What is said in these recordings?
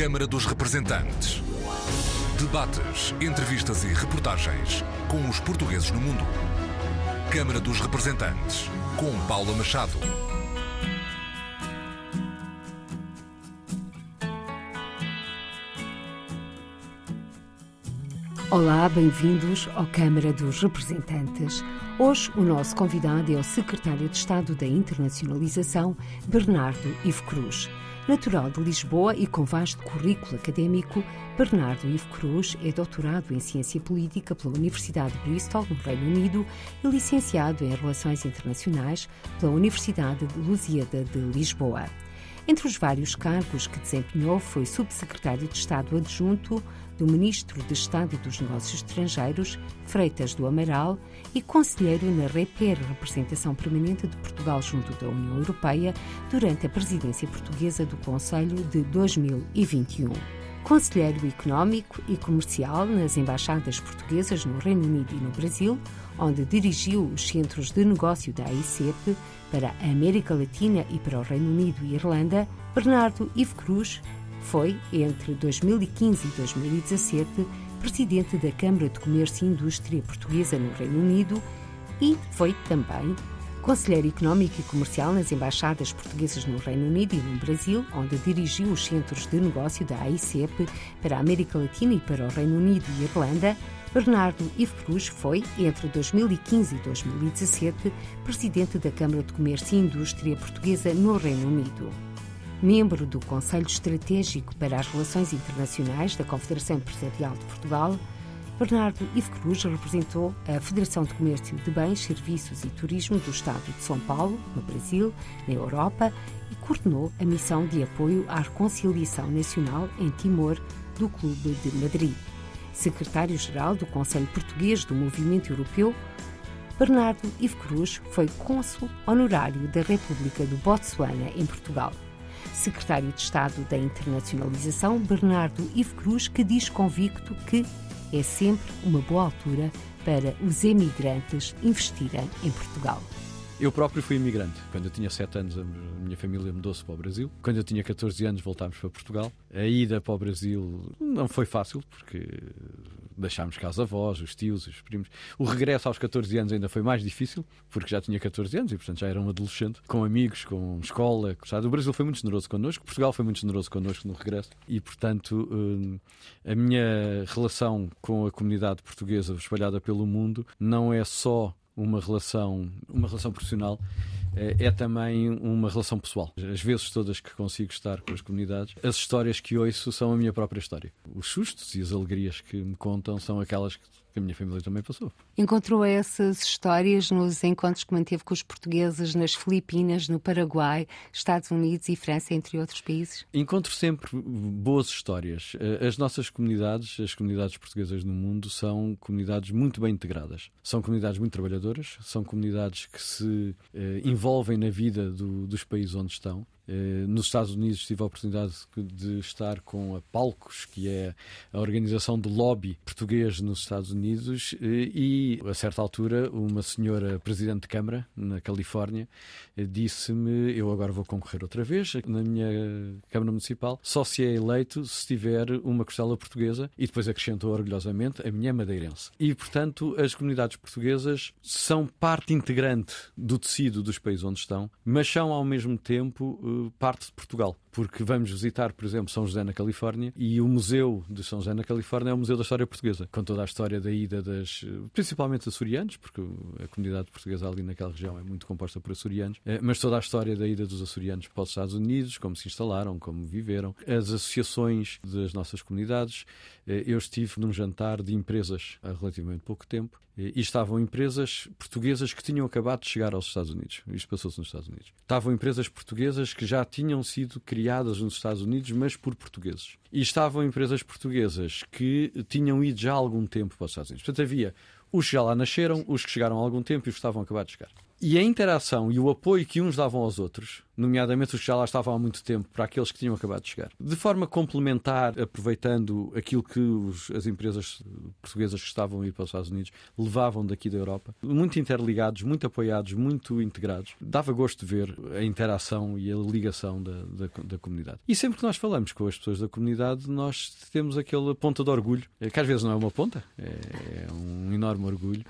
Câmara dos Representantes. Debates, entrevistas e reportagens com os portugueses no mundo. Câmara dos Representantes, com Paula Machado. Olá, bem-vindos ao Câmara dos Representantes. Hoje o nosso convidado é o Secretário de Estado da Internacionalização, Bernardo Ivo Cruz. Natural de Lisboa e com vasto currículo académico, Bernardo Ivo Cruz é doutorado em Ciência Política pela Universidade de Bristol, no Reino Unido, e licenciado em Relações Internacionais pela Universidade de Lusíada de Lisboa. Entre os vários cargos que desempenhou, foi subsecretário de Estado adjunto do Ministro de Estado dos Negócios Estrangeiros, Freitas do Amaral, e conselheiro na REPER, representação permanente de Portugal junto da União Europeia, durante a presidência portuguesa do Conselho de 2021 conselheiro económico e comercial nas embaixadas portuguesas no Reino Unido e no Brasil, onde dirigiu os centros de negócio da AICEP para a América Latina e para o Reino Unido e Irlanda, Bernardo Ivo Cruz foi, entre 2015 e 2017, presidente da Câmara de Comércio e Indústria Portuguesa no Reino Unido e foi também Conselheiro Económico e Comercial nas embaixadas portuguesas no Reino Unido e no Brasil, onde dirigiu os centros de negócio da AICEP para a América Latina e para o Reino Unido e Irlanda, Bernardo Ivo Cruz foi, entre 2015 e 2017, presidente da Câmara de Comércio e Indústria Portuguesa no Reino Unido. Membro do Conselho Estratégico para as Relações Internacionais da Confederação Empresarial de Portugal, Bernardo Ivo Cruz representou a Federação de Comércio de Bens, Serviços e Turismo do Estado de São Paulo, no Brasil, na Europa, e coordenou a missão de apoio à reconciliação nacional em Timor do Clube de Madrid. Secretário-Geral do Conselho Português do Movimento Europeu, Bernardo Ivo Cruz foi cônsul honorário da República do Botsuana em Portugal. Secretário de Estado da Internacionalização, Bernardo Ivo Cruz, que diz convicto que é sempre uma boa altura para os emigrantes investirem em Portugal. Eu próprio fui imigrante. Quando eu tinha 7 anos, a minha família mudou-se para o Brasil. Quando eu tinha 14 anos, voltámos para Portugal. A ida para o Brasil não foi fácil, porque deixámos casa avós, os tios, os primos. O regresso aos 14 anos ainda foi mais difícil, porque já tinha 14 anos e, portanto, já era um adolescente, com amigos, com escola. Sabe? O Brasil foi muito generoso connosco, Portugal foi muito generoso connosco no regresso e, portanto, hum, a minha relação com a comunidade portuguesa espalhada pelo mundo não é só uma relação, uma relação profissional, é, é também uma relação pessoal. As vezes todas que consigo estar com as comunidades, as histórias que ouço são a minha própria história. Os sustos e as alegrias que me contam são aquelas que que a minha família também passou. Encontrou essas histórias nos encontros que manteve com os portugueses nas Filipinas, no Paraguai, Estados Unidos e França, entre outros países? Encontro sempre boas histórias. Eh, as nossas comunidades, as comunidades portuguesas no mundo, são comunidades muito bem integradas. São comunidades muito trabalhadoras, são comunidades que se eh, envolvem na vida do, dos países onde estão nos Estados Unidos tive a oportunidade de estar com a Palcos, que é a organização do lobby português nos Estados Unidos, eh, e a certa altura uma senhora presidente de Câmara na Califórnia eh, disse-me: Eu agora vou concorrer outra vez na minha Câmara Municipal, só se é eleito se tiver uma costela portuguesa, e depois acrescentou orgulhosamente: A minha é madeirense. E portanto, as comunidades portuguesas são parte integrante do tecido dos países onde estão, mas são ao mesmo tempo parte de Portugal porque vamos visitar, por exemplo, São José na Califórnia e o Museu de São José na Califórnia é o Museu da História Portuguesa, com toda a história da ida das, principalmente açorianos, porque a comunidade portuguesa ali naquela região é muito composta por açorianos, eh, mas toda a história da ida dos açorianos para os Estados Unidos, como se instalaram, como viveram, as associações das nossas comunidades. Eh, eu estive num jantar de empresas há relativamente pouco tempo eh, e estavam empresas portuguesas que tinham acabado de chegar aos Estados Unidos. Isto passou-se nos Estados Unidos. Estavam empresas portuguesas que já tinham sido criadas nos Estados Unidos, mas por portugueses. E estavam empresas portuguesas que tinham ido já há algum tempo para os Estados Unidos. Portanto, havia os que já lá nasceram, os que chegaram há algum tempo e os que estavam a acabar de chegar. E a interação e o apoio que uns davam aos outros, nomeadamente os que já lá estavam há muito tempo, para aqueles que tinham acabado de chegar, de forma complementar, aproveitando aquilo que os, as empresas portuguesas que estavam a ir para os Estados Unidos levavam daqui da Europa, muito interligados, muito apoiados, muito integrados. Dava gosto de ver a interação e a ligação da, da, da comunidade. E sempre que nós falamos com as pessoas da comunidade, nós temos aquela ponta de orgulho, que às vezes não é uma ponta, é, é um enorme orgulho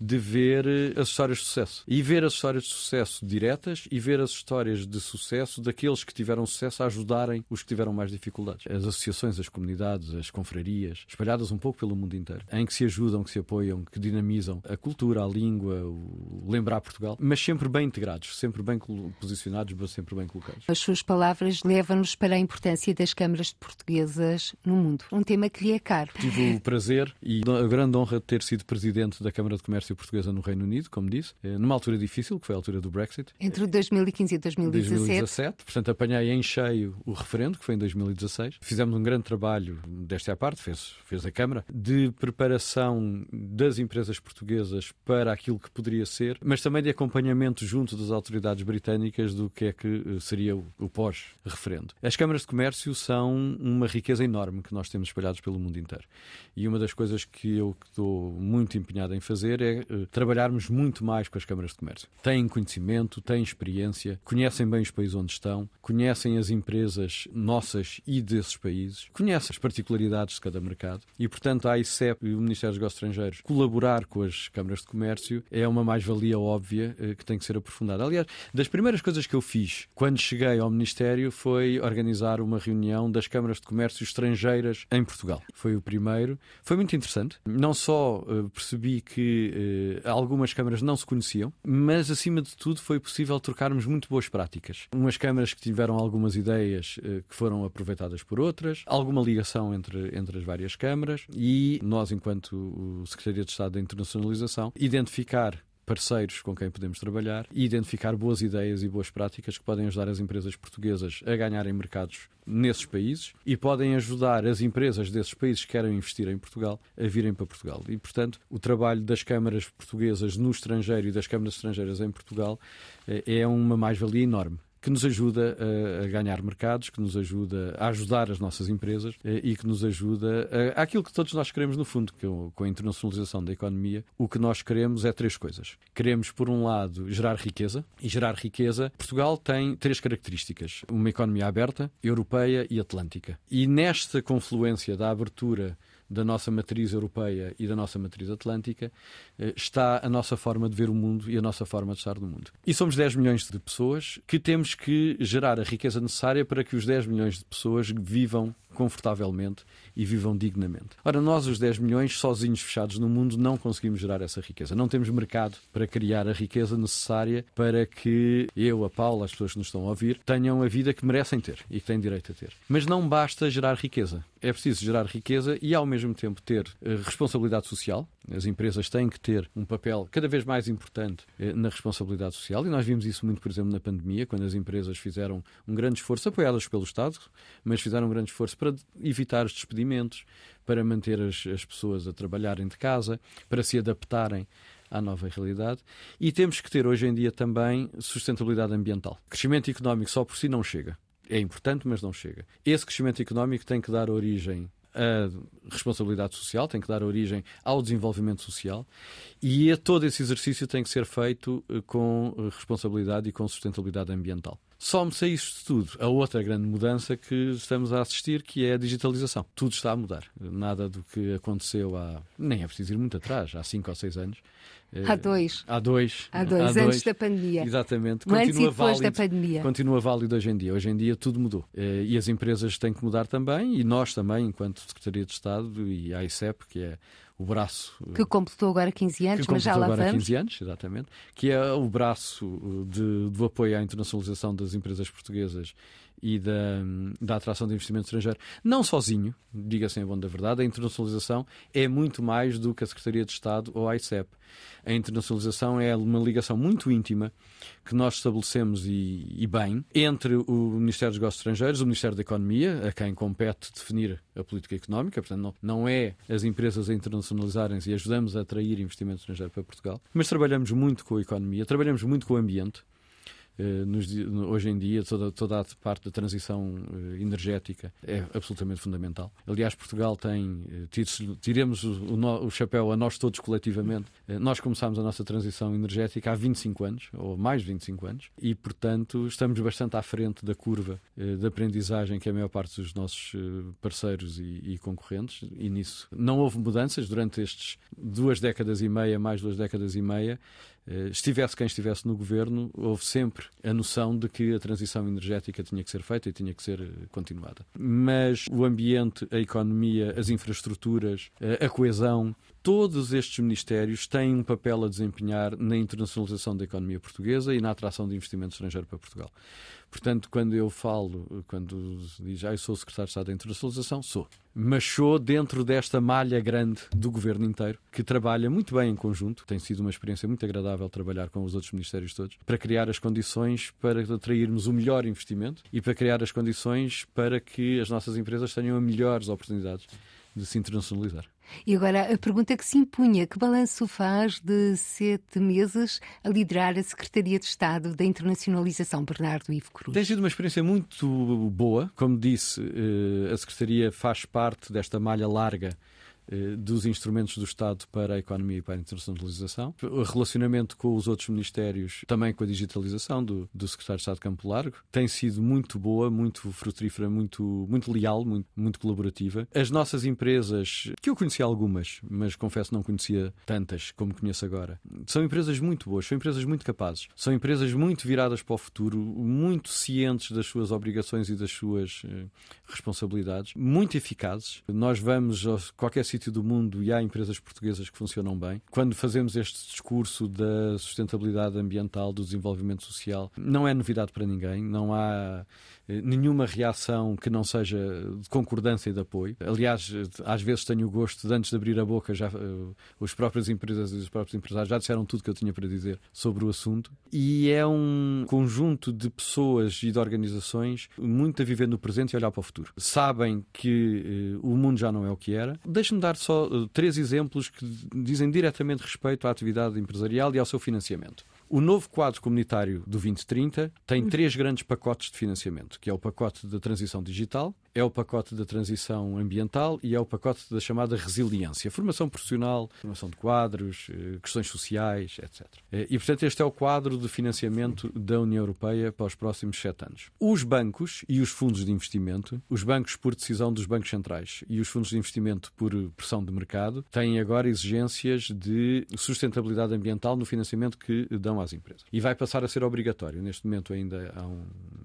de ver eh, as histórias de sucesso. E ver as histórias de sucesso diretas e ver as histórias de sucesso daqueles que tiveram sucesso a ajudarem os que tiveram mais dificuldades. As associações, as comunidades, as confrarias, espalhadas um pouco pelo mundo inteiro, em que se ajudam, que se apoiam, que dinamizam a cultura, a língua, o lembrar Portugal, mas sempre bem integrados, sempre bem posicionados, mas sempre bem colocados. As suas palavras levam-nos para a importância das câmaras portuguesas no mundo. Um tema que lhe é caro. Tive o prazer e a grande honra de ter sido presidente da Câmara de Comércio comércio portuguesa no Reino Unido, como disse, eh, numa altura difícil, que foi a altura do Brexit. Entre 2015 e 2017. 2017. Portanto, apanhei em cheio o referendo, que foi em 2016. Fizemos um grande trabalho, desta à parte, fez, fez a Câmara, de preparação das empresas portuguesas para aquilo que poderia ser, mas também de acompanhamento junto das autoridades britânicas do que é que eh, seria o, o pós-referendo. As câmaras de comércio são uma riqueza enorme que nós temos espalhados pelo mundo inteiro. E uma das coisas que eu estou muito empenhado em fazer é uh, trabalharmos muito mais com as câmaras de comércio. Têm conhecimento, têm experiência, conhecem bem os países onde estão, conhecem as empresas nossas e desses países, conhecem as particularidades de cada mercado e, portanto, a ICEP e o Ministério dos Negócios Estrangeiros colaborar com as câmaras de comércio é uma mais-valia óbvia uh, que tem que ser aprofundada. Aliás, das primeiras coisas que eu fiz quando cheguei ao Ministério foi organizar uma reunião das câmaras de comércio estrangeiras em Portugal. Foi o primeiro. Foi muito interessante. Não só uh, percebi que eh, algumas câmaras não se conheciam, mas acima de tudo foi possível trocarmos muito boas práticas. Umas câmaras que tiveram algumas ideias eh, que foram aproveitadas por outras, alguma ligação entre, entre as várias câmaras e nós, enquanto Secretaria de Estado da Internacionalização, identificar parceiros com quem podemos trabalhar e identificar boas ideias e boas práticas que podem ajudar as empresas portuguesas a ganharem mercados nesses países e podem ajudar as empresas desses países que querem investir em Portugal a virem para Portugal. E, portanto, o trabalho das câmaras portuguesas no estrangeiro e das câmaras estrangeiras em Portugal eh, é uma mais-valia enorme que nos ajuda a, ganhar mercados, que nos ajuda a ajudar as nossas empresas eh, e que nos ajuda a, àquilo que todos nós queremos no fundo, que com a internacionalização da economia, o que nós queremos é três coisas. Queremos, por um lado, gerar riqueza, e gerar riqueza, Portugal tem três características: uma economia aberta, europeia e atlântica. E nesta confluência da abertura da nossa matriz europeia e da nossa matriz atlântica, eh, está a nossa forma de ver o mundo e a nossa forma de estar no mundo. E somos 10 milhões de pessoas que temos que gerar a riqueza necessária para que os 10 milhões de pessoas vivam confortavelmente e vivam dignamente. Ora, nós, os 10 milhões, sozinhos fechados no mundo, não conseguimos gerar essa riqueza. Não temos mercado para criar a riqueza necessária para que eu, a Paula, as pessoas que nos estão a ouvir, tenham a vida que merecem ter e que têm direito a ter. Mas não basta gerar riqueza. É preciso gerar riqueza e, ao mesmo tempo, ter eh, responsabilidade social. As empresas têm que ter um papel cada vez mais importante eh, na responsabilidade social e nós vimos isso muito, por exemplo, na pandemia, quando as empresas fizeram um grande esforço, apoiadas pelo Estado, mas fizeram um grande esforço para evitar os despedimentos, para manter as, as pessoas a trabalharem de casa, para se adaptarem à nova realidade. E temos que ter hoje em dia também sustentabilidade ambiental. Crescimento económico só por si não chega. É importante, mas não chega. Esse crescimento económico tem que dar origem à responsabilidade social, tem que dar origem ao desenvolvimento social e a todo esse exercício tem que ser feito eh, com responsabilidade e com sustentabilidade ambiental. Só-me-se a isto tudo a outra grande mudança que estamos a assistir, que é a digitalização. Tudo está a mudar. Nada do que aconteceu há. Nem é preciso ir muito atrás, há 5 ou 6 anos. Há dois. Há dois. Há dois, há dois. antes da pandemia. Exatamente. Continua antes e depois válido, da pandemia. Continua válido hoje em dia. Hoje em dia tudo mudou. Eh, e as empresas têm que mudar também, e nós também, enquanto Secretaria de Estado e a ICEP, que é o braço. Que completou agora 15 anos, mas já lá agora vamos. 15 anos, exatamente. Que é o braço de, do apoio à internacionalização das empresas portuguesas e da, da atração de investimento estrangeiro. Não sozinho, diga-se em bom da verdade, a internacionalização é muito mais do que a Secretaria de Estado ou a ICEP. A internacionalização é uma ligação muito íntima que nós estabelecemos e, e, bem entre o Ministério dos Negócios Estrangeiros, o Ministério da Economia, a quem compete definir a política económica, portanto, não, não é as empresas a internacionalizarem-se e ajudamos a atrair investimento estrangeiro para Portugal, mas trabalhamos muito com a economia, trabalhamos muito com o ambiente. Uh, nos, hoje em dia, toda, toda a parte da transição uh, energética é absolutamente fundamental. Aliás, Portugal tem, uh, tiremos o, o, o, chapéu a nós todos coletivamente. nós começámos a nossa transição energética há 25 anos, ou mais de 25 anos, e, portanto, estamos bastante à frente da curva de aprendizagem que a maior parte dos nossos parceiros e, e, concorrentes, e nisso não houve mudanças durante estes duas décadas e meia, mais duas décadas e meia. Eh, estivesse quem estivesse no governo, houve sempre a noção de que a transição energética tinha que ser feita e tinha que ser eh, continuada. Mas o ambiente, a economia, as infraestruturas, eh, a coesão, todos estes ministérios têm um papel a desempenhar na internacionalização da economia portuguesa e na atração de investimento estrangeiro para Portugal. Portanto, quando eu falo, quando diz, ah, eu sou secretário de Estado da Internacionalização, sou. Mas sou dentro desta malha grande do governo inteiro, que trabalha muito bem em conjunto. Tem sido uma experiência muito agradável trabalhar com os outros ministérios todos, para criar as condições para atrairmos o melhor investimento e para criar as condições para que as nossas empresas tenham melhores oportunidades de se internacionalizar. E agora a pergunta que se impunha: que balanço faz de sete meses a liderar a Secretaria de Estado da Internacionalização, Bernardo Ivo Cruz? Tem sido uma experiência muito boa. Como disse, eh, a Secretaria faz parte desta malha larga dos instrumentos do Estado para a economia e para a internacionalização. O relacionamento com os outros ministérios, também com a digitalização do, do Secretário de Estado Campo Largo, tem sido muito boa, muito frutífera, muito, muito leal, muito, muito colaborativa. As nossas empresas, que eu conhecia algumas, mas confesso não conhecia tantas como conheço agora, são empresas muito boas, são empresas muito capazes, são empresas muito viradas para o futuro, muito cientes das suas obrigações e das suas eh, responsabilidades, muito eficazes. Nós vamos a qualquer sítio do mundo e há empresas portuguesas que funcionam bem. Quando fazemos este discurso da sustentabilidade ambiental, do desenvolvimento social, não é novidade para ninguém, não há nenhuma reação que não seja de concordância e de apoio. Aliás, às vezes tenho o gosto de, antes de abrir a boca, já, uh, os próprias empresas e os próprios empresários já disseram tudo que eu tinha para dizer sobre o assunto. E é um conjunto de pessoas e de organizações muito a viver no presente e olhar para o futuro. Sabem que uh, o mundo já não é o que era. Deixe-me dar só uh, três exemplos que dizem diretamente respeito à atividade empresarial e ao seu financiamento. O novo quadro comunitário do 2030 tem hum. três grandes pacotes de financiamento, que é o pacote da transição digital, é o pacote da transição ambiental e é o pacote da chamada resiliência. Formação profissional, formação de quadros, eh, questões sociais, etc. Eh, e, portanto, este é o quadro de financiamento da União Europeia para os próximos sete anos. Os bancos e os fundos de investimento, os bancos por decisão dos bancos centrais e os fundos de investimento por pressão de mercado, têm agora exigências de sustentabilidade ambiental no financiamento que dão às empresas. E vai passar a ser obrigatório. Neste momento ainda há um,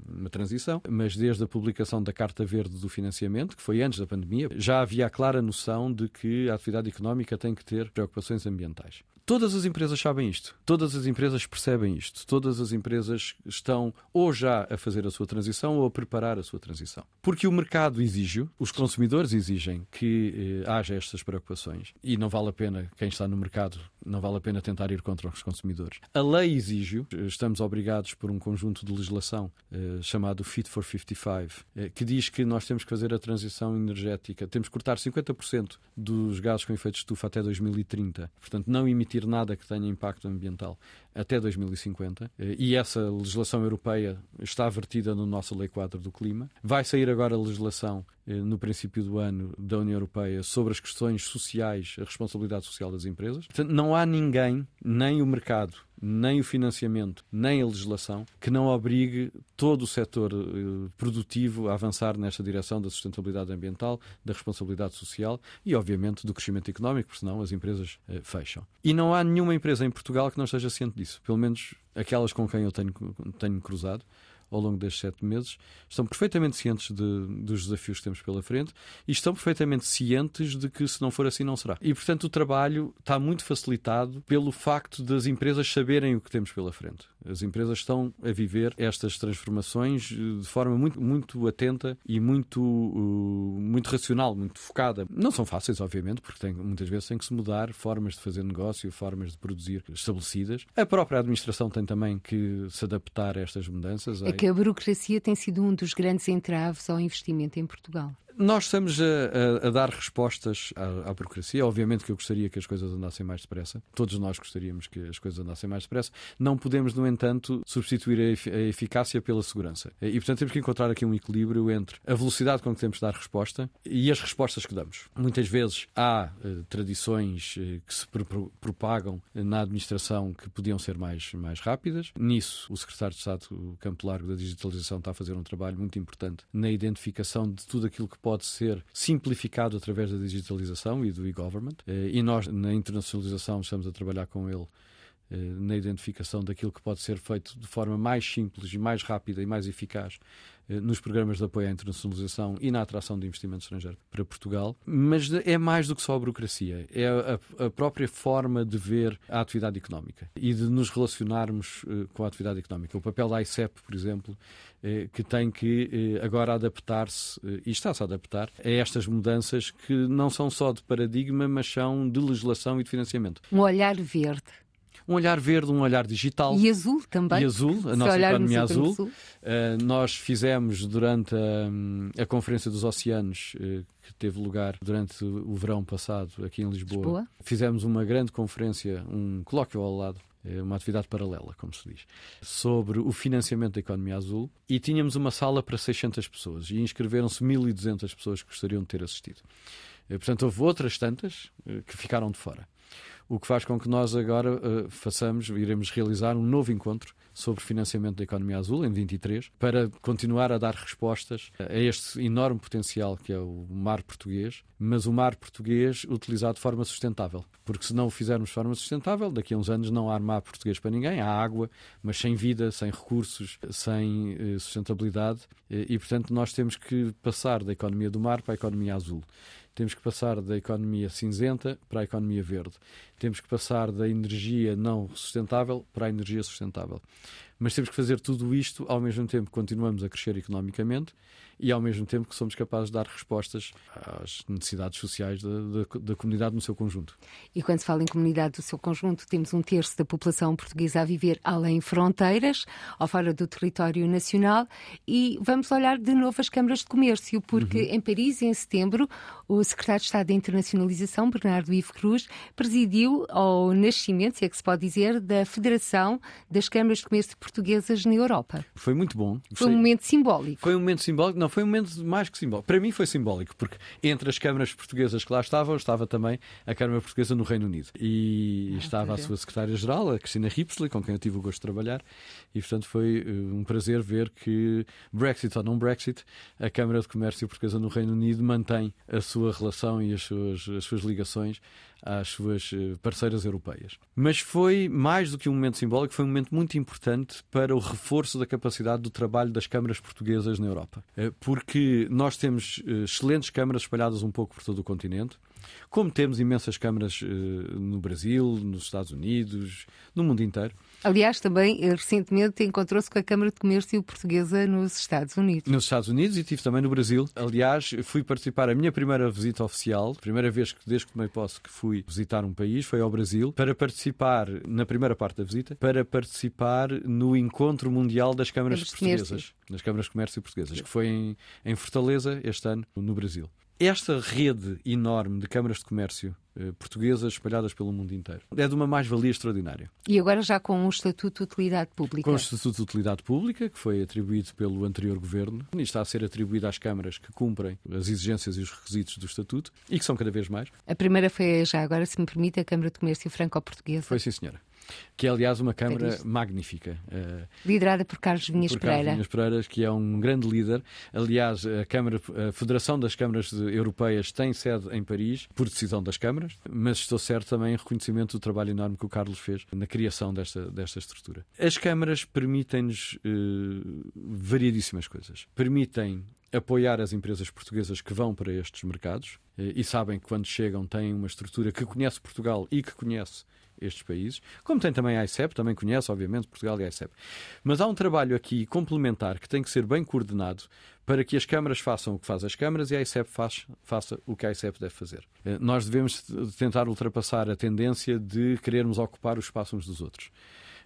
uma transição, mas desde a publicação da Carta Verde do financiamento, que foi antes da pandemia, já havia a clara noção de que a atividade económica tem que ter preocupações ambientais. Todas as empresas sabem isto, todas as empresas percebem isto, todas as empresas estão ou já a fazer a sua transição ou a preparar a sua transição. Porque o mercado exige, os consumidores exigem que eh, haja estas preocupações e não vale a pena, quem está no mercado, não vale a pena tentar ir contra os consumidores. A lei exige, estamos obrigados por um conjunto de legislação eh, chamado Fit for 55, eh, que diz que nós temos que fazer a transição energética, temos que cortar 50% dos gases com efeito de estufa até 2030, portanto, não emitir nada que tenha impacto ambiental até 2050. Eh, e essa legislação europeia está vertida no nossa Lei Quadro do Clima. Vai sair agora a legislação eh, no princípio do ano da União Europeia sobre as questões sociais, a responsabilidade social das empresas. Portanto, não há ninguém, nem o mercado, nem o financiamento, nem a legislação, que não obrigue todo o setor eh, produtivo a avançar nesta direção da sustentabilidade ambiental, da responsabilidade social e, obviamente, do crescimento económico, porque senão as empresas fecham. E não há nenhuma empresa em Portugal que não esteja ciente disso. Pelo menos aquelas com quem eu tenho, tenho cruzado ao longo destes sete meses, estão perfeitamente cientes de, dos desafios que temos pela frente e estão perfeitamente cientes de que se não for assim não será. E portanto o trabalho está muito facilitado pelo facto das empresas saberem o que temos pela frente. As empresas estão a viver estas transformações eh, de forma muito, muito atenta e muito, uh, muito racional, muito focada. Não são fáceis, obviamente, porque tem, muitas vezes tem que se mudar formas de fazer negócio, formas de produzir estabelecidas. A própria administração tem também que se adaptar a estas mudanças. É que a burocracia tem sido um dos grandes entraves ao investimento em Portugal. Nós estamos a, a, a dar respostas à, à, burocracia. Obviamente que eu gostaria que as coisas andassem mais depressa. Todos nós gostaríamos que as coisas andassem mais depressa. Não podemos, no entanto, substituir a, a eficácia pela segurança. E, portanto, temos que encontrar aqui um equilíbrio entre a velocidade com que temos de dar resposta e as respostas que damos. Muitas vezes há uh, tradições uh, que se pro propagam na administração que podiam ser mais, mais rápidas. Nisso, o secretário de Estado, Campo Largo da Digitalização, está a fazer um trabalho muito importante na identificação de tudo aquilo que pode ser simplificado através da digitalização e do e-government. Eh, e nós, na internacionalização, estamos a trabalhar com ele eh, na identificação daquilo que pode ser feito de forma mais simples e mais rápida e mais eficaz nos programas de apoio à internacionalização e na atração de investimento estrangeiro para Portugal. Mas é mais do que só a burocracia, é a, a própria forma de ver a atividade económica e de nos relacionarmos com a atividade económica. O papel da ICEP, por exemplo, que tem que agora adaptar-se e está-se a adaptar a estas mudanças que não são só de paradigma, mas são de legislação e de financiamento. Um olhar verde um olhar verde, um olhar digital. E azul também. E azul, a nossa economia azul. Uh, nós fizemos durante a, a Conferência dos Oceanos, uh, que teve lugar durante o verão passado aqui em Lisboa, Lisboa. fizemos uma grande conferência, um colóquio ao lado eh, uma atividade paralela, como se diz, sobre o financiamento da economia azul e tínhamos uma sala para 600 pessoas e inscreveram-se 1.200 pessoas que gostariam de ter assistido. Portanto, houve outras tantas que ficaram de fora o que faz com que nós agora uh, façamos, iremos realizar um novo encontro sobre financiamento da economia azul, em 23, para continuar a dar respostas a este enorme potencial que é o mar português, mas o mar português utilizado de forma sustentável. Porque se não o fizermos de forma sustentável, daqui a uns anos não há mar português para ninguém, há água, mas sem vida, sem recursos, sem uh, sustentabilidade, e portanto nós temos que passar da economia do mar para a economia azul. Temos que passar da economia cinzenta para a economia verde. Temos que passar da energia não sustentável para a energia sustentável. Mas temos que fazer tudo isto ao mesmo tempo que continuamos a crescer economicamente e ao mesmo tempo que somos capazes de dar respostas às necessidades sociais da, da, da, comunidade no seu conjunto. E quando se fala em comunidade do seu conjunto, temos um terço da população portuguesa a viver além fronteiras, ou fora do território nacional, e vamos olhar de novo as câmaras de comércio, porque uhum. em Paris, em setembro, o secretário de Estado da Internacionalização, Bernardo Ivo Cruz, presidiu ao nascimento, se é que se pode dizer, da Federação das Câmaras de Comércio Portuguesas na Europa. Foi muito bom. Foi um momento simbólico. Foi um momento simbólico, não, foi um momento mais que simbólico. Para mim foi simbólico, porque entre as câmaras portuguesas que lá estavam, estava também a Câmara Portuguesa no Reino Unido. E ah, estava a sua secretária-geral, a Cristina Ripsley, com quem eu tive o gosto de trabalhar, e portanto foi uh, um prazer ver que, Brexit ou não Brexit, a Câmara de Comércio Portuguesa no Reino Unido mantém a sua relação e as suas, as suas ligações às suas uh, parceiras europeias. Mas foi mais do que um momento simbólico, foi um momento muito importante para o reforço da capacidade do trabalho das câmaras portuguesas na Europa. Uh, porque nós temos excelentes câmaras espalhadas um pouco por todo o continente como temos imensas câmaras uh, no Brasil, nos Estados Unidos, no mundo inteiro. Aliás, também eh, recentemente encontrou-se com a Câmara de Comércio Portuguesa nos Estados Unidos. Nos Estados Unidos e tive também no Brasil. Aliás, fui participar, a minha primeira visita oficial, primeira vez que desde que tomei posse que fui visitar um país, foi ao Brasil, para participar, na primeira parte da visita, para participar no Encontro Mundial das Câmaras Portuguesas, das Câmaras de Comércio Portuguesas, que foi em, em Fortaleza este ano, no Brasil esta rede enorme de câmaras de comércio eh, portuguesas espalhadas pelo mundo inteiro é de uma mais-valia extraordinária. E agora já com o Estatuto de Utilidade Pública? Com o Estatuto de Utilidade Pública, que foi atribuído pelo anterior governo e está a ser atribuído às câmaras que cumprem as exigências e os requisitos do Estatuto e que são cada vez mais. A primeira foi já agora, se me permite, a Câmara de Comércio Franco-Portuguesa. Foi sim, senhora que é aliás uma Câmara magnífica. Uh, Liderada por Carlos Vinhas por Pereira. Carlos Vinhas Pereira, que é um grande líder. Aliás, a, Câmara, a Federação das Câmaras Europeias tem sede em Paris, por decisão das câmaras, mas estou certo também em reconhecimento do trabalho enorme que o Carlos fez na criação desta, desta estrutura. As câmaras permitem-nos uh, variadíssimas coisas. Permitem apoiar as empresas portuguesas que vão para estes mercados eh, e sabem que quando chegam têm uma estrutura que conhece Portugal e que conhece estes países, como tem também a ICEP, também conhece, obviamente, Portugal e a ICEP. Mas há um trabalho aqui complementar que tem que ser bem coordenado para que as câmaras façam o que faz as câmaras e a ICEP faz, faça o que a ICEP deve fazer. Eh, nós devemos tentar ultrapassar a tendência de querermos ocupar o espaço uns dos outros.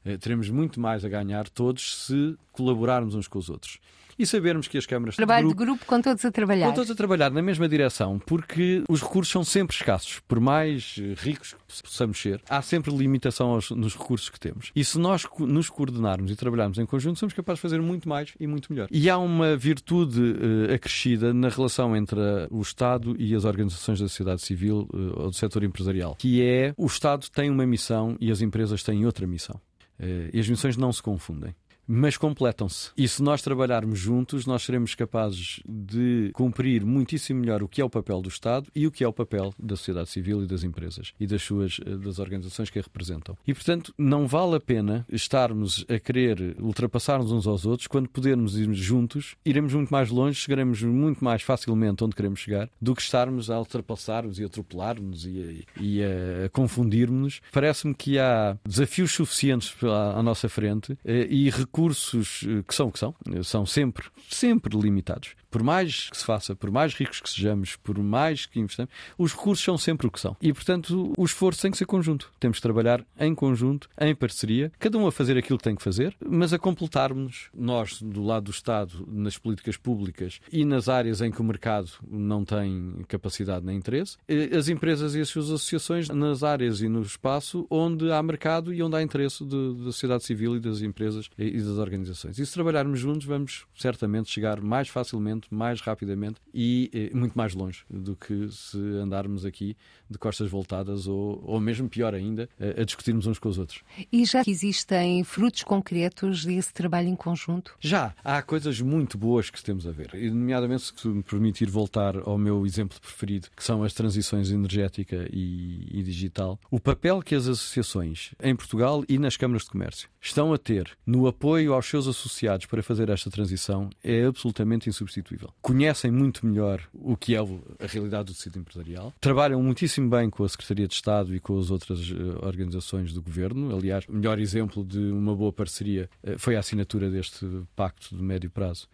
Eh, teremos muito mais a ganhar todos se colaborarmos uns com os outros e sabermos que as câmaras Trabalho de grupo, de grupo com todos a trabalhar. Com todos a trabalhar na mesma direção, porque os recursos são sempre escassos. Por mais eh, ricos que possamos ser, há sempre limitação aos, nos recursos que temos. E se nós nos coordenarmos e trabalharmos em conjunto, somos capazes de fazer muito mais e muito melhor. E há uma virtude uh, acrescida na relação entre o Estado e as organizações da sociedade civil uh, ou do setor empresarial, que é o Estado tem uma missão e as empresas têm outra missão. Uh, e as missões não se confundem mas completam-se. E se nós trabalharmos juntos, nós seremos capazes de cumprir muitíssimo melhor o que é o papel do Estado e o que é o papel da sociedade civil e das empresas e das suas eh, das organizações que a representam. E portanto, não vale a pena estarmos a querer ultrapassar-nos uns aos outros quando podermos ir juntos, iremos muito mais longe, chegaremos muito mais facilmente onde queremos chegar do que estarmos a ultrapassar-nos e a atropelar-nos e, e, a, a confundir-nos. Parece-me que há desafios suficientes à, à nossa frente eh, e recursos eh, que são que são, eh, são sempre, sempre limitados por mais que se faça, por mais ricos que sejamos, por mais que investamos, os recursos são sempre o que são. E, portanto, o esforço tem que ser conjunto. Temos de trabalhar em conjunto, em parceria, cada um a fazer aquilo que tem que fazer, mas a completarmos nós, do lado do Estado, nas políticas públicas e nas áreas em que o mercado não tem capacidade nem interesse, as empresas e as suas associações nas áreas e no espaço onde há mercado e onde há interesse da sociedade civil e das empresas e das organizações. E se trabalharmos juntos, vamos certamente chegar mais facilmente mais rapidamente e eh, muito mais longe do que se andarmos aqui de costas voltadas ou, ou mesmo pior ainda, a, a discutirmos uns com os outros. E já existem frutos concretos desse trabalho em conjunto? Já. Há coisas muito boas que temos a ver. E, nomeadamente, se me permitir voltar ao meu exemplo preferido, que são as transições energética e, e digital, o papel que as associações em Portugal e nas câmaras de comércio estão a ter no apoio aos seus associados para fazer esta transição é absolutamente insubstituível. Conhecem muito melhor o que é a realidade do tecido empresarial, trabalham muitíssimo bem com a Secretaria de Estado e com as outras uh, organizações do governo. Aliás, o melhor exemplo de uma boa parceria uh, foi a assinatura deste pacto de médio prazo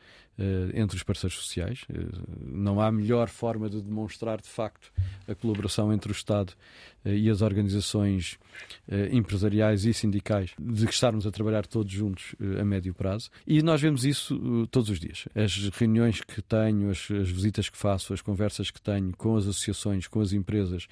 entre os parceiros sociais. não há melhor forma de demonstrar de facto a colaboração entre o Estado eh, e as organizações eh, empresariais e sindicais de que estarmos a trabalhar todos juntos eh, a médio prazo. E nós vemos isso todos os dias. As reuniões que tenho, as, as visitas que faço, as conversas que tenho com as associações, com as empresas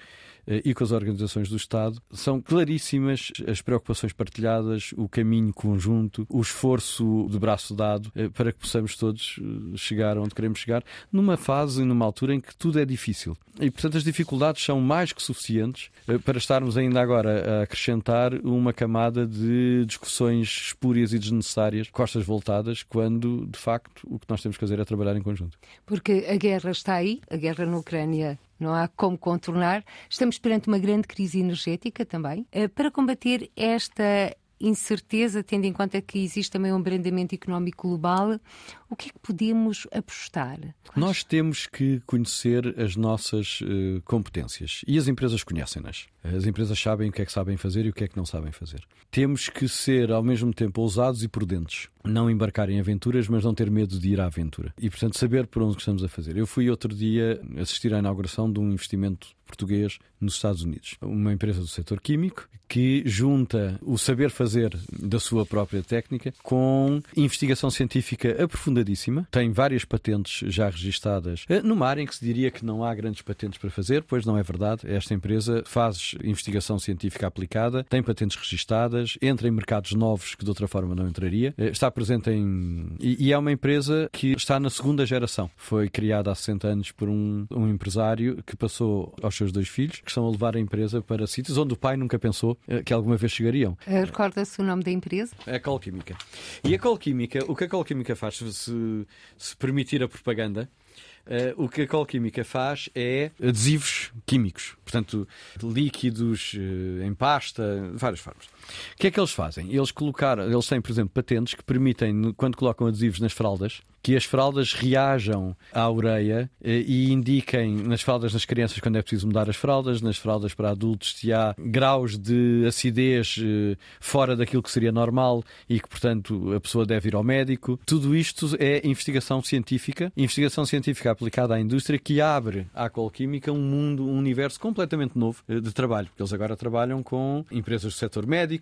e com as organizações do Estado são claríssimas as preocupações partilhadas, o caminho conjunto, o esforço de braço dado para que possamos todos chegar onde queremos chegar, numa fase e numa altura em que tudo é difícil. E, portanto, as dificuldades são mais que suficientes eh, para estarmos ainda agora a acrescentar uma camada de discussões espúrias e desnecessárias, costas voltadas, quando de facto o que nós temos que fazer é trabalhar em conjunto. Porque a guerra está aí, a guerra na Ucrânia não há como contornar. Estamos perante uma grande crise energética também. Eh, para combater esta incerteza, tendo em conta que existe também um abrandamento económico global, o que é que podemos apostar? Nós temos que conhecer as nossas uh, competências e as empresas conhecem-nas. As empresas sabem o que é que sabem fazer e o que é que não sabem fazer. Temos que ser ao mesmo tempo ousados e prudentes. Não embarcar em aventuras, mas não ter medo de ir à aventura. E, portanto, saber por onde estamos a fazer. Eu fui outro dia assistir à inauguração de um investimento português nos Estados Unidos. Uma empresa do setor químico que junta o saber fazer da sua própria técnica com investigação científica aprofundadíssima. Tem várias patentes já registadas eh, numa área em que se diria que não há grandes patentes para fazer, pois não é verdade. Esta empresa faz investigação científica aplicada, tem patentes registadas, entra em mercados novos que de outra forma não entraria, eh, está presente em. E, é uma empresa que está na segunda geração. Foi criada há 60 anos por um, um empresário que passou aos seus dois filhos, que estão a levar a empresa para sítios onde o pai nunca pensou eh, que alguma vez chegariam. Recorda-se o nome da empresa? É a Colquímica. E a Colquímica, o que a Colquímica faz, se, se permitir a propaganda, Uh, o que a Colquímica faz é adesivos químicos, portanto, líquidos uh, em pasta, várias formas. O que é que eles fazem? Eles colocaram, eles têm, por exemplo, patentes que permitem, quando colocam adesivos nas fraldas, que as fraldas reajam à ureia eh, e indiquem nas fraldas das crianças quando é preciso mudar as fraldas, nas fraldas para adultos se há graus de acidez eh, fora daquilo que seria normal e que, portanto, a pessoa deve ir ao médico. Tudo isto é investigação científica, investigação científica aplicada à indústria que abre à Colquímica um mundo, um universo completamente novo eh, de trabalho, porque eles agora trabalham com empresas do setor médico,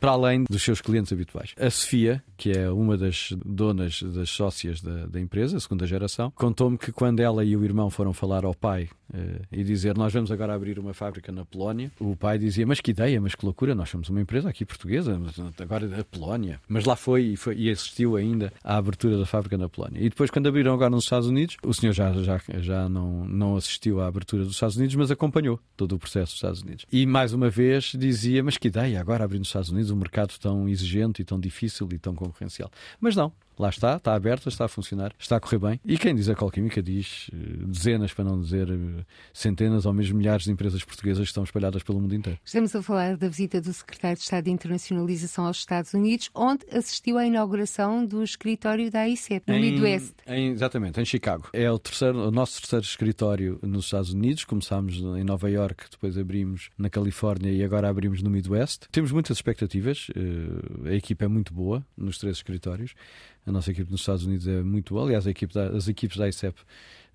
para além dos seus clientes habituais. A Sofia, que é uma das donas, das sócias da, da empresa, a segunda geração, contou-me que quando ela e o irmão foram falar ao pai uh, e dizer nós vamos agora abrir uma fábrica na Polónia, o pai dizia, mas que ideia, mas que loucura, nós somos uma empresa aqui portuguesa, agora da Polónia. Mas lá foi e, foi e assistiu ainda à abertura da fábrica na Polónia. E depois, quando abriram agora nos Estados Unidos, o senhor já, já, já não, não assistiu à abertura dos Estados Unidos, mas acompanhou todo o processo dos Estados Unidos. E mais uma vez dizia, mas que ideia, agora abrir nos Estados Unidos um mercado tão exigente e tão difícil e tão concorrencial. Mas não, lá está, está aberta, está a funcionar, está a correr bem. E quem diz a Colquímica diz eh, dezenas, para não dizer eh, centenas ou mesmo milhares de empresas portuguesas que estão espalhadas pelo mundo inteiro. Estamos a falar da visita do secretário de Estado de Internacionalização aos Estados Unidos, onde assistiu à inauguração do escritório da AICEP, no em, Midwest. Em, exatamente, em Chicago. É o, terceiro, o nosso terceiro escritório nos Estados Unidos. Começámos em Nova York, depois abrimos na Califórnia e agora abrimos no Midwest. Temos muitas expectativas. Eh, a equipa é muito boa nos três escritórios. A nossa equipe nos Estados Unidos é muito boa. Aliás, equipe da, as equipes da ICEP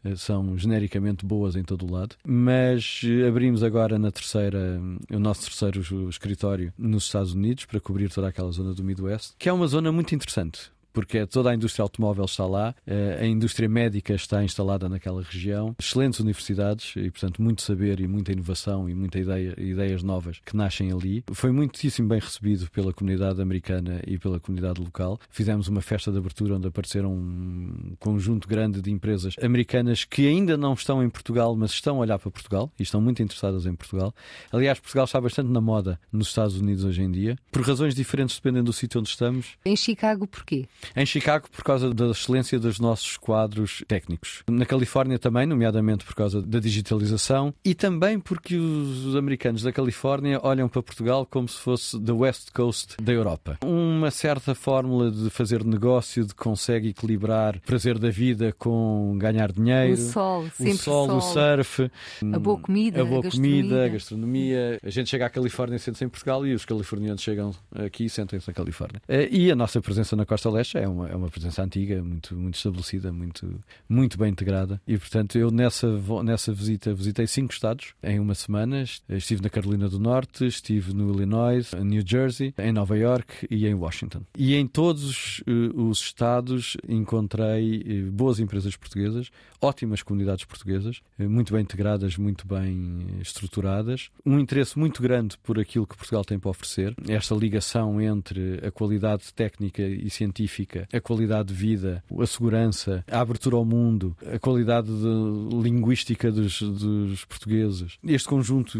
eh, são genericamente boas em todo o lado, mas eh, abrimos agora na terceira, o nosso terceiro escritório nos Estados Unidos para cobrir toda aquela zona do Midwest, que é uma zona muito interessante porque toda a indústria automóvel está lá, eh, a indústria médica está instalada naquela região, excelentes universidades e, portanto, muito saber e muita inovação e muita ideia, ideias novas que nascem ali. Foi muitíssimo bem recebido pela comunidade americana e pela comunidade local. Fizemos uma festa de abertura onde apareceram um conjunto grande de empresas americanas que ainda não estão em Portugal, mas estão a olhar para Portugal e estão muito interessadas em Portugal. Aliás, Portugal está bastante na moda nos Estados Unidos hoje em dia, por razões diferentes dependendo do sítio onde estamos. Em Chicago, porquê? Em Chicago, por causa da excelência dos nossos quadros técnicos. Na Califórnia também, nomeadamente por causa da digitalização e também porque os americanos da Califórnia olham para Portugal como se fosse the West Coast da Europa. Uma certa fórmula de fazer negócio, de consegue equilibrar prazer da vida com ganhar dinheiro. O sol, sempre o sol, sol. o surf. A boa comida, a boa a comida, a gastronomia. A gente chega à Califórnia e sente-se em Portugal e os californianos chegam aqui e sentem-se na Califórnia. Eh, e a nossa presença na Costa Leste é uma, é uma presença antiga, muito, muito estabelecida, muito, muito bem integrada. E, portanto, eu nessa, nessa visita visitei cinco estados em uma semana. Estive na Carolina do Norte, estive no Illinois, em New Jersey, em Nova York e em Washington. E em todos os estados encontrei uh, boas empresas portuguesas, ótimas comunidades portuguesas, uh, muito bem integradas, muito bem estruturadas, um interesse muito grande por aquilo que Portugal tem para oferecer, esta ligação entre a qualidade técnica e científica a qualidade de vida, a segurança, a abertura ao mundo, a qualidade linguística dos, dos portugueses. Este conjunto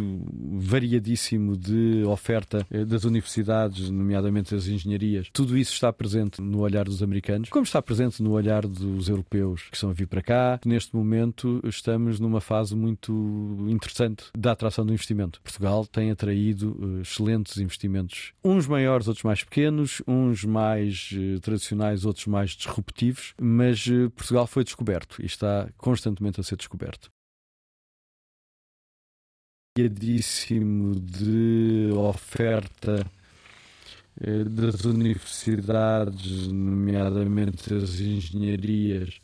variadíssimo de oferta eh, das universidades, nomeadamente das engenharias, tudo isso está presente no olhar dos americanos, como está presente no olhar dos europeus que estão a vir para cá. Neste momento estamos numa fase muito interessante da atração do investimento. Portugal tem atraído eh, excelentes investimentos, uns maiores, outros mais pequenos, uns mais eh, tradicionais outros mais disruptivos, mas eh, Portugal foi descoberto e está constantemente a ser descoberto. De oferta eh, das universidades, nomeadamente as engenharias,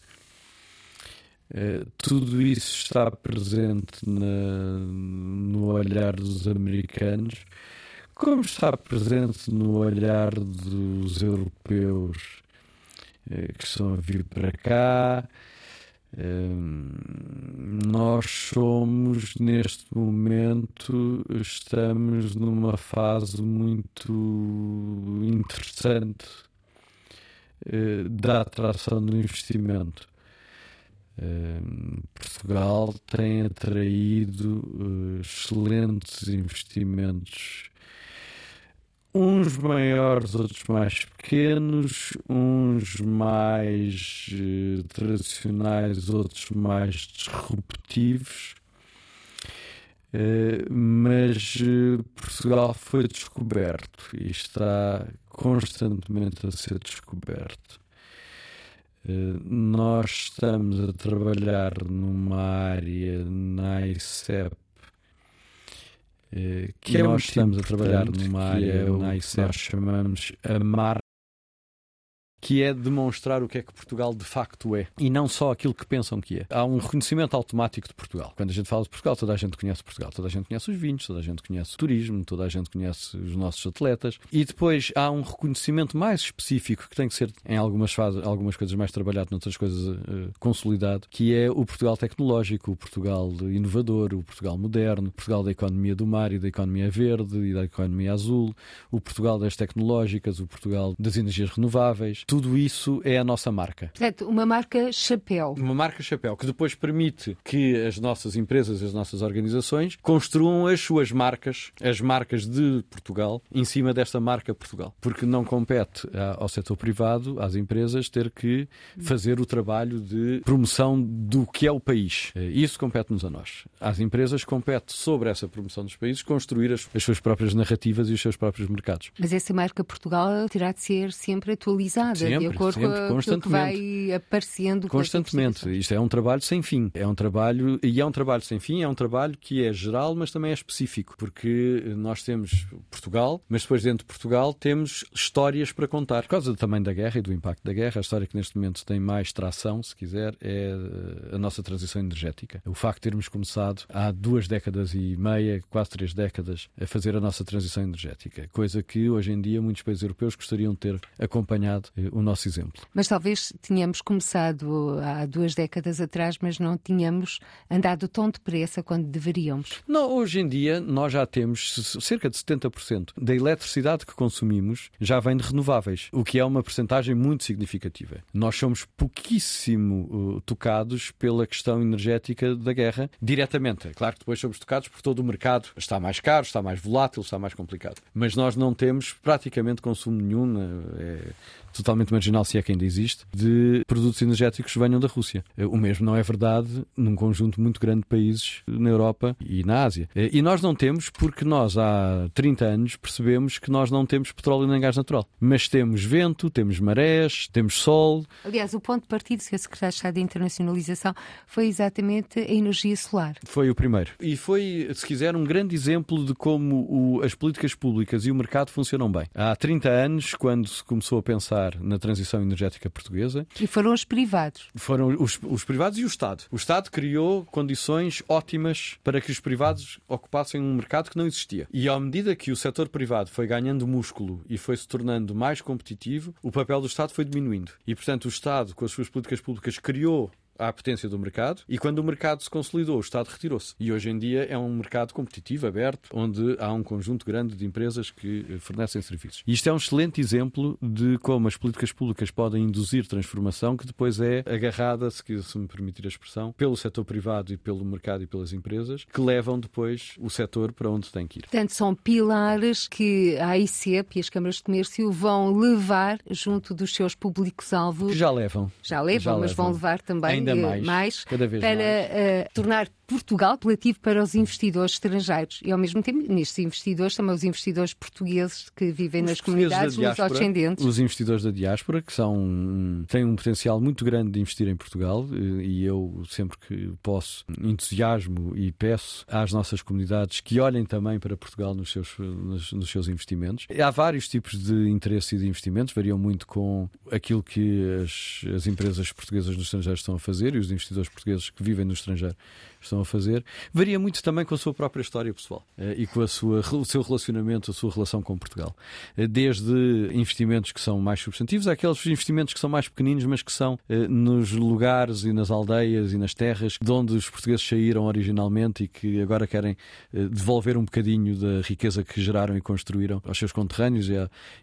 eh, tudo isso está presente na, no olhar dos americanos, como está presente no olhar dos europeus eh, que estão a vir para cá. Ehm, nós somos, neste momento, estamos numa fase muito interessante eh, da atração do investimento. Ehm, Portugal tem atraído eh, excelentes investimentos uns maiores, outros mais pequenos, uns mais uh, tradicionais, outros mais disruptivos. Uh, mas uh, Portugal foi descoberto e está constantemente a ser descoberto. nós estamos a trabalhar numa área na ICEP que é nós estamos a trabalhar numa área na ICEP nós chamamos a marca que é demonstrar o que é que Portugal de facto é e não só aquilo que pensam que é. Há um reconhecimento automático de Portugal. Quando a gente fala de Portugal, toda a gente conhece Portugal, toda a gente conhece os vinhos, toda a gente conhece o turismo, toda a gente conhece os nossos atletas e depois há um reconhecimento mais específico que tem que ser em algumas fases, algumas coisas mais trabalhado, noutras coisas uh, consolidado, que é o Portugal tecnológico, o Portugal inovador, o Portugal moderno, o Portugal da economia do mar e da economia verde e da economia azul, o Portugal das tecnológicas, o Portugal das energias renováveis tudo isso é a nossa marca. Portanto, uma marca chapéu. Uma marca chapéu, que depois permite que as nossas empresas, as nossas organizações, construam as suas marcas, as marcas de Portugal, em cima desta marca Portugal. Porque não compete ao setor privado, às empresas, ter que fazer o trabalho de promoção do que é o país. Isso compete-nos a nós. Às empresas compete, sobre essa promoção dos países, construir as, as suas próprias narrativas e os seus próprios mercados. Mas essa marca Portugal terá de ser sempre atualizada. Sempre, de acordo sempre, com constantemente. que vai aparecendo. Constantemente. Isto é um trabalho sem fim. É um trabalho, e é um trabalho sem fim, é um trabalho que é geral, mas também é específico, porque nós temos Portugal, mas depois dentro de Portugal temos histórias para contar. Por causa também da guerra e do impacto da guerra, a história que neste momento tem mais tração, se quiser, é a nossa transição energética. O facto de termos começado há duas décadas e meia, quase três décadas, a fazer a nossa transição energética, coisa que hoje em dia muitos países europeus gostariam de ter acompanhado eh, o nosso exemplo. Mas talvez tínhamos começado há duas décadas atrás, mas não tínhamos andado tão depressa quando deveríamos. Não, hoje em dia nós já temos cerca de 70% da eletricidade que consumimos já vem de renováveis, o que é uma percentagem muito significativa. Nós somos pouquíssimo uh, tocados pela questão energética da guerra diretamente. É claro que depois somos tocados por todo o mercado. Está mais caro, está mais volátil, está mais complicado. Mas nós não temos praticamente consumo nenhum. É totalmente marginal, se é que ainda existe, de produtos energéticos que venham da Rússia. O mesmo não é verdade num conjunto muito grande de países na Europa e na Ásia. E nós não temos porque nós há 30 anos percebemos que nós não temos petróleo nem gás natural. Mas temos vento, temos marés, temos sol. Aliás, o ponto de partida, Sr. Secretário de Estado de Internacionalização, foi exatamente a energia solar. Foi o primeiro. E foi, se quiser, um grande exemplo de como o, as políticas públicas e o mercado funcionam bem. Há 30 anos, quando se começou a pensar na transição energética portuguesa. E foram os privados. Foram os, os privados e o Estado. O Estado criou condições ótimas para que os privados ocupassem um mercado que não existia. E à medida que o setor privado foi ganhando músculo e foi se tornando mais competitivo, o papel do Estado foi diminuindo. E, portanto, o Estado, com as suas políticas públicas, criou à potência do mercado e quando o mercado se consolidou, o Estado retirou-se. E hoje em dia é um mercado competitivo, aberto, onde há um conjunto grande de empresas que eh, fornecem serviços. E isto é um excelente exemplo de como as políticas públicas podem induzir transformação que depois é agarrada, se, se me permitir a expressão, pelo setor privado e pelo mercado e pelas empresas, que levam depois o setor para onde tem que ir. Portanto, são pilares que a AICEP e as câmaras de comércio vão levar junto dos seus públicos-alvos. Já levam. Já levam, já mas levam. vão levar também Ainda mais, mais cada vez para mais. Uh, tornar Portugal apelativo para os investidores estrangeiros e, ao mesmo tempo, nestes investidores, também os investidores portugueses que vivem os nas comunidades luso-ascendentes. Os investidores da diáspora, que são, têm um potencial muito grande de investir em Portugal eh, e eu, sempre que posso, entusiasmo e peço às nossas comunidades que olhem também para Portugal nos seus, nos, nos seus investimentos. Há vários tipos de interesse e de investimentos, variam muito com aquilo que as, as empresas portuguesas no estrangeiro estão a fazer e os investidores portugueses que vivem no estrangeiro estão a fazer, varia muito também com a sua própria história pessoal eh, e com a sua, o seu relacionamento, a sua relação com Portugal. Eh, desde investimentos que são mais substantivos, àqueles investimentos que são mais pequeninos, mas que são eh, nos lugares e nas aldeias e nas terras de onde os portugueses saíram originalmente e que agora querem devolver um bocadinho da riqueza que geraram e construíram aos seus conterrâneos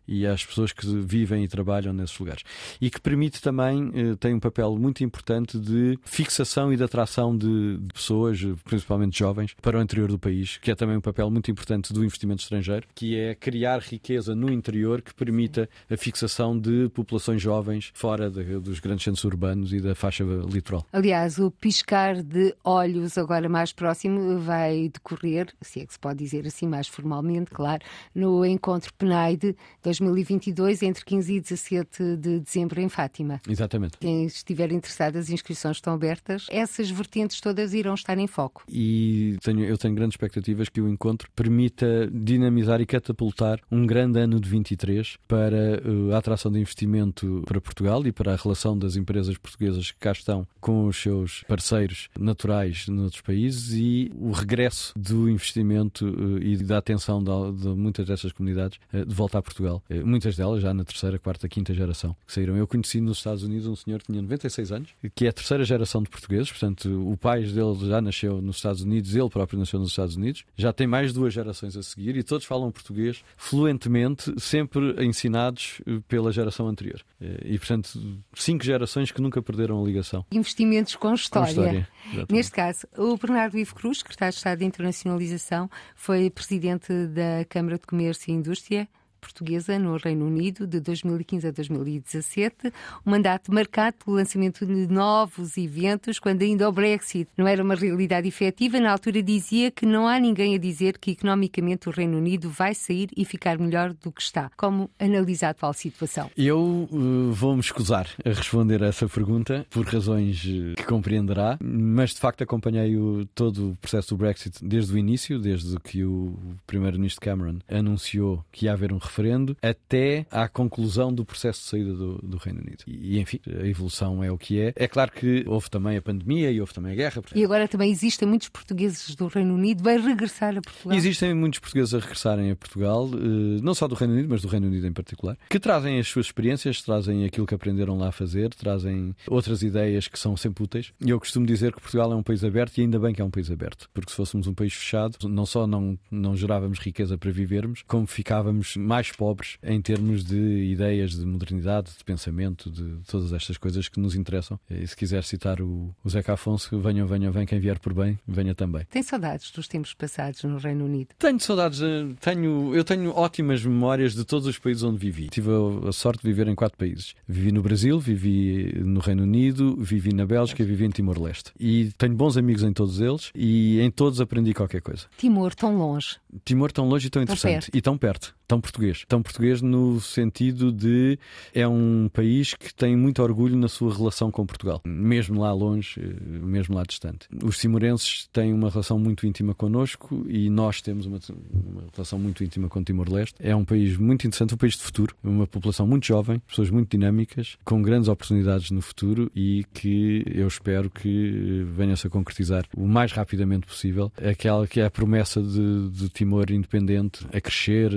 e, às pessoas que vivem e trabalham nesses lugares. E que permite também, tem um papel muito importante de fixação e de atração de pessoas, principalmente jovens, para o interior do país, que é também um papel muito importante do investimento estrangeiro, que é criar riqueza no interior que permita a fixação de populações jovens fora de, dos grandes centros urbanos e da faixa litoral. Aliás, o piscar de olhos agora mais próximo vai decorrer, se é que se pode dizer assim mais formalmente, claro, no encontro PNAID 2022 entre 15 e 17 de dezembro em Fátima. Exatamente. Quem estiver interessado, as inscrições estão abertas. Essas vertentes todas irão estar em foco. E tenho, eu tenho grandes expectativas que o encontro permita dinamizar e catapultar um grande ano de 23 para uh, a atração de investimento para Portugal e para a relação das empresas portuguesas que cá estão com os seus parceiros naturais noutros países e o regresso do investimento uh, e da atenção de, de, muitas dessas comunidades uh, de volta a Portugal. muitas delas já na terceira, quarta, quinta geração que saíram. Eu conheci nos Estados Unidos um senhor que tinha 96 anos, que é a terceira geração de portugueses, portanto, o pai dele já nasceu nos Estados Unidos, ele próprio nasceu nos Estados Unidos, já tem mais duas gerações a seguir e todos falam português fluentemente, sempre ensinados pela geração anterior. E, portanto, cinco gerações que nunca perderam a ligação. Investimentos com história. Com história Neste caso, o Bernardo Ivo Cruz, secretário de Estado de Internacionalização, foi presidente da Câmara de Comércio e Indústria portuguesa no Reino Unido de 2015 a 2017, um mandato marcado pelo lançamento de novos eventos, quando ainda o Brexit não era uma realidade efetiva. Na altura dizia que não há ninguém a dizer que economicamente o Reino Unido vai sair e ficar melhor do que está. Como analisar a atual situação? Eu uh, vou-me escusar a responder a essa pergunta por razões uh, que compreenderá, mas de facto acompanhei o, todo o processo do Brexit desde o início, desde que o primeiro-ministro Cameron anunciou que ia haver um referendo até à conclusão do processo de saída do, do Reino Unido. E, enfim, a evolução é o que é. É claro que houve também a pandemia e houve também a guerra. E agora também existem muitos portugueses do Reino Unido, vai regressar a Portugal. Existem muitos portugueses a regressarem a Portugal, eh, não só do Reino Unido, mas do Reino Unido em particular, que trazem as suas experiências, trazem aquilo que aprenderam lá a fazer, trazem outras ideias que são sempre úteis. E eu costumo dizer que Portugal é um país aberto e ainda bem que é um país aberto, porque se fôssemos um país fechado, não só não, não gerávamos riqueza para vivermos, como ficávamos mais mais pobres em termos de ideias de modernidade, de pensamento, de todas estas coisas que nos interessam. E se quiser citar o, o Zeca Afonso, venham, venham, vem quem vier por bem, venha também. Tem saudades dos tempos passados no Reino Unido? Tenho saudades, eh, tenho, eu tenho ótimas memórias de todos os países onde vivi. Tive a, a sorte de viver em quatro países. Vivi no Brasil, vivi no Reino Unido, vivi na Bélgica, vivi em Timor-Leste. E tenho bons amigos em todos eles e em todos aprendi qualquer coisa. Timor, tão longe. Timor, tão longe e tão interessante. Tão e tão perto tão português. Tão português no sentido de é um país que tem muito orgulho na sua relação com Portugal, mesmo lá longe, eh, mesmo lá distante. Os timorenses têm uma relação muito íntima connosco e nós temos uma, uma relação muito íntima com Timor-Leste. É um país muito interessante, um país de futuro, uma população muito jovem, pessoas muito dinâmicas, com grandes oportunidades no futuro e que eu espero que venha-se a concretizar o mais rapidamente possível aquela que é a promessa de, de Timor independente a crescer,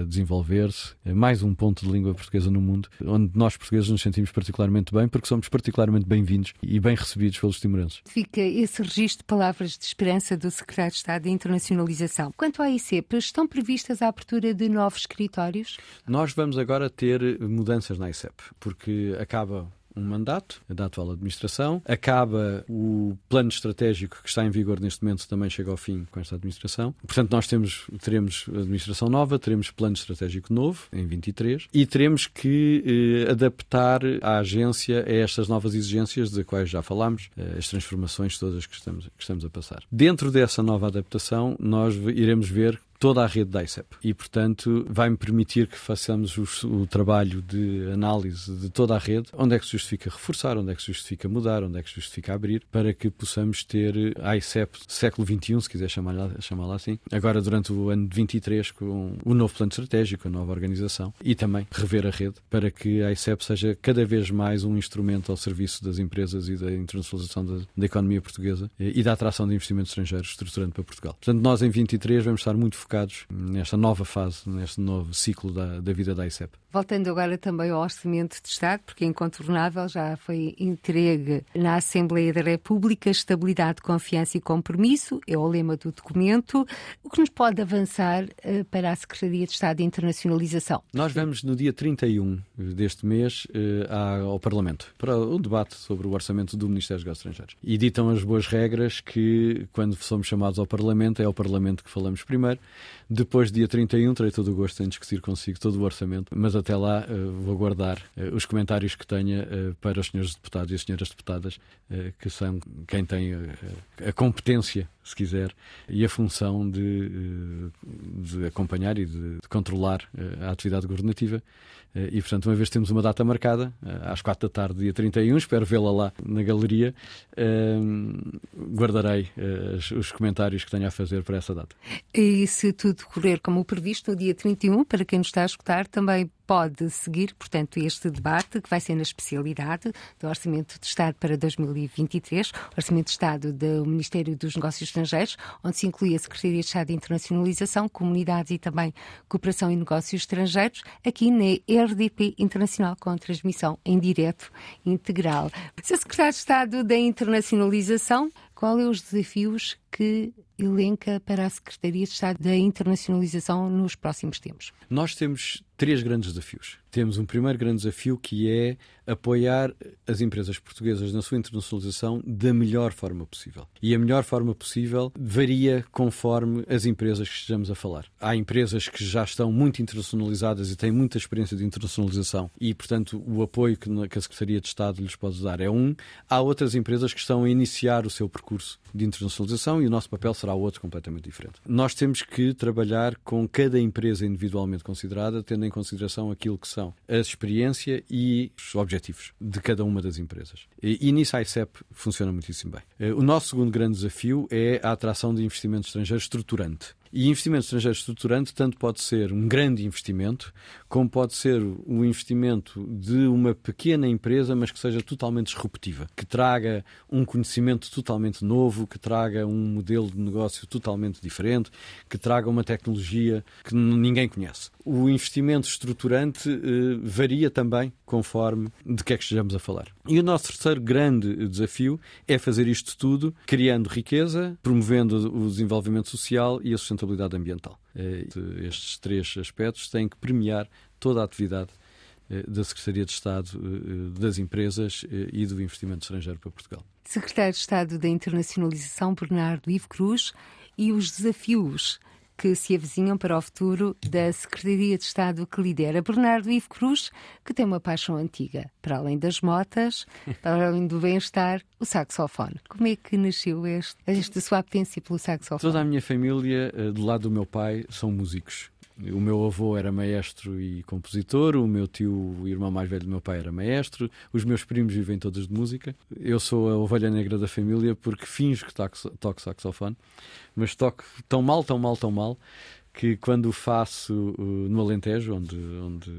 a desenvolver-se. É mais um ponto de língua portuguesa no mundo, onde nós portugueses nos sentimos particularmente bem, porque somos particularmente bem-vindos e bem recebidos pelos timorenses. Fica esse registro de palavras de esperança do Secretário de Estado de Internacionalização. Quanto à ICEP, estão previstas a abertura de novos escritórios? Nós vamos agora ter mudanças na ICEP, porque acaba um mandato da atual administração, acaba o plano estratégico que está em vigor neste momento, também chega ao fim com esta administração. Portanto, nós temos, teremos administração nova, teremos plano estratégico novo em 23 e teremos que eh, adaptar a agência a estas novas exigências de quais já falámos, eh, as transformações todas que estamos, que estamos a passar. Dentro dessa nova adaptação, nós iremos ver toda a rede da ICEP. E, portanto, vai-me permitir que façamos o, trabalho de análise de toda a rede, onde é que se justifica reforçar, onde é que se justifica mudar, onde é que se justifica abrir, para que possamos ter a ICEP século XXI, se quiser chamá-la chamá assim, agora durante o ano de 23, com o novo plano estratégico, a nova organização, e também rever a rede, para que a ICEP seja cada vez mais um instrumento ao serviço das empresas e da internacionalização da, da economia portuguesa e da atração de investimentos estrangeiros estruturante para Portugal. Portanto, nós em 23 vamos estar muito focados nesta nova fase, neste novo ciclo da, da vida da ICEP. Voltando agora também ao Orçamento de Estado, porque é incontornável, já foi entregue na Assembleia da República, estabilidade, confiança e compromisso, é o lema do documento. O que nos pode avançar uh, para a Secretaria de Estado de Internacionalização? Nós vamos no dia 31 deste mês uh, ao Parlamento para o debate sobre o orçamento do Ministério dos Negócios Estrangeiros. E ditam as boas regras que, quando somos chamados ao Parlamento, é ao Parlamento que falamos primeiro. Depois, dia 31, terei todo o gosto em discutir consigo todo o orçamento, mas até lá uh, vou guardar uh, os comentários que tenha uh, para os senhores deputados e as senhoras deputadas, que são quem tem a competência, se quiser, e a função de, de acompanhar e de, de controlar a atividade governativa. E, portanto, uma vez temos uma data marcada, às quatro da tarde, dia 31, espero vê-la lá na galeria, guardarei os comentários que tenha a fazer para essa data. E se tudo correr como previsto, no dia 31, para quem nos está a escutar, também pode seguir, portanto, este debate que vai ser na especialidade do Orçamento de Estado para 2023, Orçamento de Estado do Ministério dos Negócios Estrangeiros, onde se inclui a Secretaria de Estado de Internacionalização, Comunidades e também Cooperação e Negócios Estrangeiros, aqui na RDP Internacional, com transmissão em direto integral. Sr. Secretário de Estado da Internacionalização, quais são os desafios que elenca para a Secretaria de Estado da Internacionalização nos próximos tempos? Nós temos três grandes desafios. Temos um primeiro grande desafio que é apoiar as empresas portuguesas na sua internacionalização da melhor forma possível. E a melhor forma possível varia conforme as empresas que estejamos a falar. Há empresas que já estão muito internacionalizadas e têm muita experiência de internacionalização e, portanto, o apoio que a Secretaria de Estado lhes pode dar é um. Há outras empresas que estão a iniciar o seu percurso de internacionalização e o nosso papel será outro completamente diferente. Nós temos que trabalhar com cada empresa individualmente considerada, tendo em consideração aquilo que são a experiência e os objetivos de cada uma das empresas. E, e nisso a ICEP funciona muitíssimo bem. Eh, o nosso segundo grande desafio é a atração de investimento estrangeiro estruturante. E investimento estrangeiro estruturante tanto pode ser um grande investimento, como pode ser um investimento de uma pequena empresa, mas que seja totalmente disruptiva, que traga um conhecimento totalmente novo, que traga um modelo de negócio totalmente diferente, que traga uma tecnologia que ninguém conhece. O investimento estruturante eh, varia também conforme de que é que estejamos a falar. E o nosso terceiro grande desafio é fazer isto tudo criando riqueza, promovendo o desenvolvimento social e a sustentabilidade ambiental. Eh, estes três aspectos têm que premiar toda a atividade eh, da Secretaria de Estado eh, das Empresas e do Investimento Estrangeiro para Portugal. Secretário de Estado da Internacionalização, Bernardo Ivo Cruz, e os desafios que se avizinham para o futuro da Secretaria de Estado que lidera Bernardo Ivo Cruz, que tem uma paixão antiga. Para além das motas, para além do bem-estar, o saxofone. Como é que nasceu este, esta sua apetência pelo saxofone? Toda a minha família, eh, do lado do meu pai, são músicos. O meu avô era maestro e compositor, o meu tio, o irmão mais velho do meu pai, era maestro, os meus primos vivem todos de música. Eu sou a ovelha negra da família porque finjo que toco, toco saxofone, mas toco tão mal, tão mal, tão mal que quando faço uh, no Alentejo, onde, onde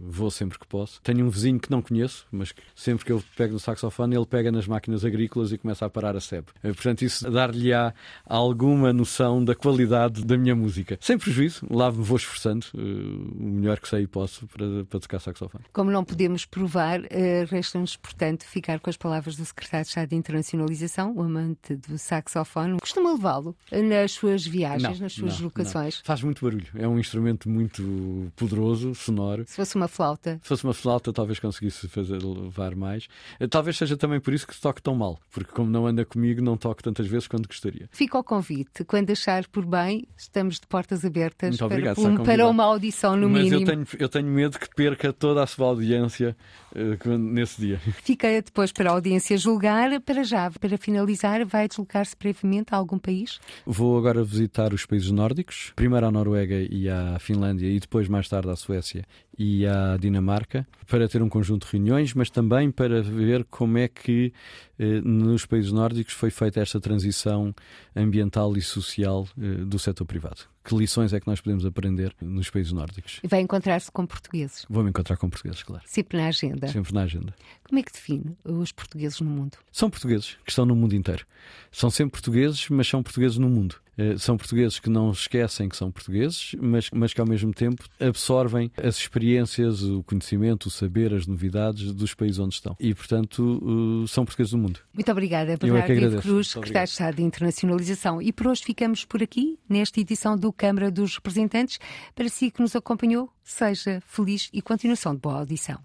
vou sempre que posso, tenho um vizinho que não conheço, mas que sempre que eu pego no saxofone, ele pega nas máquinas agrícolas e começa a parar a sebe. Uh, portanto, isso dar-lhe-á alguma noção da qualidade da minha música. Sem prejuízo, lá me vou esforçando uh, o melhor que sei e posso para, para tocar saxofone. Como não podemos provar, uh, resta-nos, portanto, ficar com as palavras do Secretário de Estado de Internacionalização, o amante do saxofone. Costuma levá-lo nas suas viagens, não, nas suas não, locações? Faz, faz muito barulho. É um instrumento muito poderoso, sonoro. Se fosse uma flauta. Se fosse uma flauta, talvez conseguisse fazer levar mais. Eh, talvez seja também por isso que toque tão mal, porque como não anda comigo, não toco tantas vezes quanto gostaria. Fica ao convite. Quando achar por bem, estamos de portas abertas muito obrigado, para, um, para uma audição no Mas mínimo. Mas eu tenho, eu tenho medo que perca toda a sua audiência uh, nesse dia. Fica depois para a audiência julgar. Para já, para finalizar, vai deslocar-se brevemente a algum país? Vou agora visitar os países nórdicos. Primeiro à Noruega e à Finlândia e depois mais tarde à Suécia e à Dinamarca para ter um conjunto de reuniões, mas também para ver como é que eh, nos países nórdicos foi feita esta transição ambiental e social eh, do setor privado. Que lições é que nós podemos aprender nos países nórdicos? E vai encontrar-se com portugueses? Vou-me encontrar com portugueses, claro. Sempre na agenda? Sempre na agenda. Como é que define os portugueses no mundo? São portugueses que estão no mundo inteiro. São sempre portugueses, mas são portugueses no mundo. Uh, são portugueses que não esquecem que são portugueses, mas, mas que ao mesmo tempo absorvem as experiências, o conhecimento, o saber, as novidades dos países onde estão. E, portanto, são portugueses do mundo. Muito obrigada, Bernardo é Cruz, secretário de Estado de Internacionalização. E por hoje ficamos por aqui, nesta edição do Câmara dos Representantes. Para si que nos acompanhou, seja feliz e continuação de boa audição.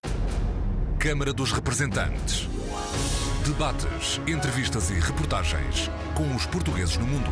Câmara dos Representantes. Debates, entrevistas e reportagens com os portugueses no mundo.